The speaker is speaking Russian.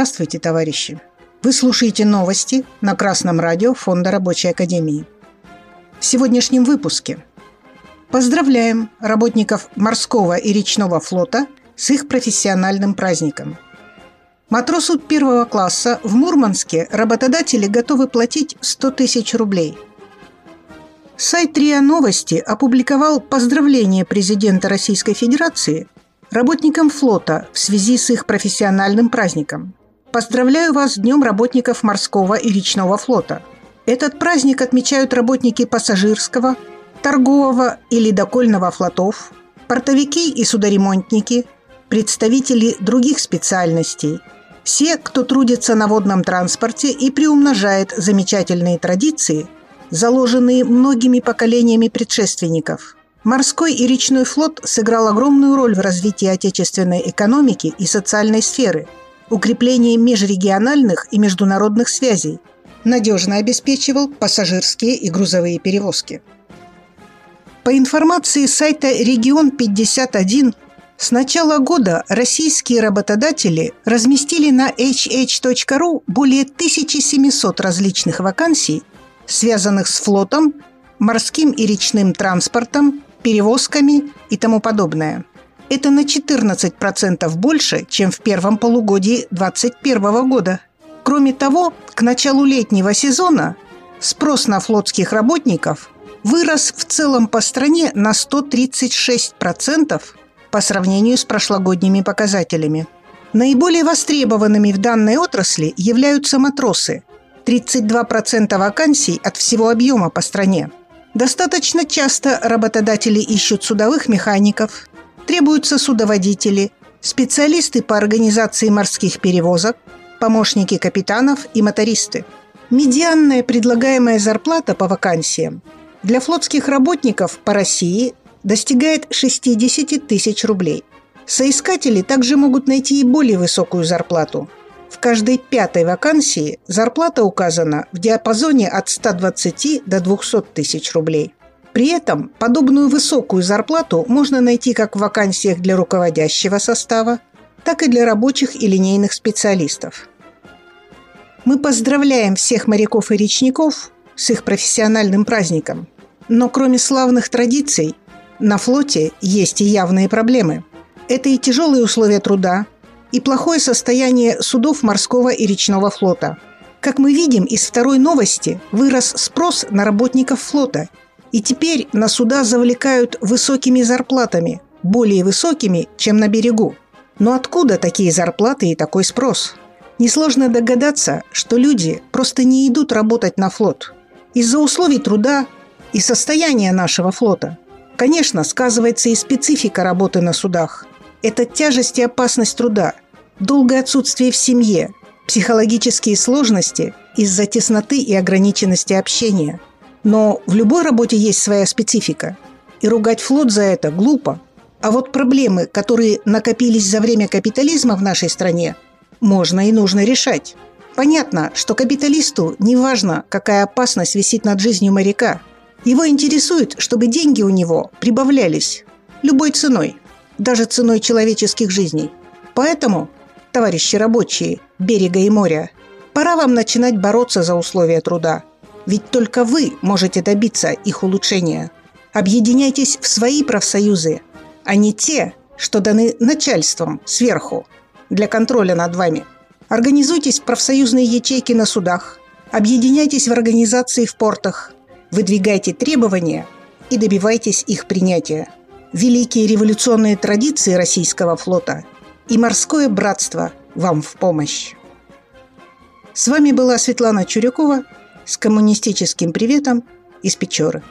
Здравствуйте, товарищи! Вы слушаете новости на Красном радио Фонда Рабочей Академии. В сегодняшнем выпуске поздравляем работников морского и речного флота с их профессиональным праздником. Матросу первого класса в Мурманске работодатели готовы платить 100 тысяч рублей. Сайт РИА Новости опубликовал поздравление президента Российской Федерации работникам флота в связи с их профессиональным праздником. Поздравляю вас с Днем работников морского и речного флота. Этот праздник отмечают работники пассажирского, торгового и ледокольного флотов, портовики и судоремонтники, представители других специальностей, все, кто трудится на водном транспорте и приумножает замечательные традиции, заложенные многими поколениями предшественников – Морской и речной флот сыграл огромную роль в развитии отечественной экономики и социальной сферы, укреплении межрегиональных и международных связей, надежно обеспечивал пассажирские и грузовые перевозки. По информации сайта «Регион-51», с начала года российские работодатели разместили на hh.ru более 1700 различных вакансий, связанных с флотом, морским и речным транспортом, перевозками и тому подобное. Это на 14% больше, чем в первом полугодии 2021 года. Кроме того, к началу летнего сезона спрос на флотских работников вырос в целом по стране на 136% по сравнению с прошлогодними показателями. Наиболее востребованными в данной отрасли являются матросы – 32% вакансий от всего объема по стране – Достаточно часто работодатели ищут судовых механиков, требуются судоводители, специалисты по организации морских перевозок, помощники капитанов и мотористы. Медианная предлагаемая зарплата по вакансиям для флотских работников по России достигает 60 тысяч рублей. Соискатели также могут найти и более высокую зарплату – в каждой пятой вакансии зарплата указана в диапазоне от 120 до 200 тысяч рублей. При этом подобную высокую зарплату можно найти как в вакансиях для руководящего состава, так и для рабочих и линейных специалистов. Мы поздравляем всех моряков и речников с их профессиональным праздником. Но кроме славных традиций, на флоте есть и явные проблемы. Это и тяжелые условия труда, и плохое состояние судов морского и речного флота. Как мы видим из второй новости, вырос спрос на работников флота, и теперь на суда завлекают высокими зарплатами, более высокими, чем на берегу. Но откуда такие зарплаты и такой спрос? Несложно догадаться, что люди просто не идут работать на флот. Из-за условий труда и состояния нашего флота. Конечно, сказывается и специфика работы на судах. Это тяжесть и опасность труда, долгое отсутствие в семье, психологические сложности из-за тесноты и ограниченности общения. Но в любой работе есть своя специфика. И ругать флот за это глупо. А вот проблемы, которые накопились за время капитализма в нашей стране, можно и нужно решать. Понятно, что капиталисту не важно, какая опасность висит над жизнью моряка. Его интересует, чтобы деньги у него прибавлялись любой ценой, даже ценой человеческих жизней. Поэтому товарищи рабочие берега и моря, пора вам начинать бороться за условия труда. Ведь только вы можете добиться их улучшения. Объединяйтесь в свои профсоюзы, а не те, что даны начальством сверху для контроля над вами. Организуйтесь в профсоюзные ячейки на судах, объединяйтесь в организации в портах, выдвигайте требования и добивайтесь их принятия. Великие революционные традиции российского флота – и морское братство вам в помощь. С вами была Светлана Чурякова с коммунистическим приветом из Печоры.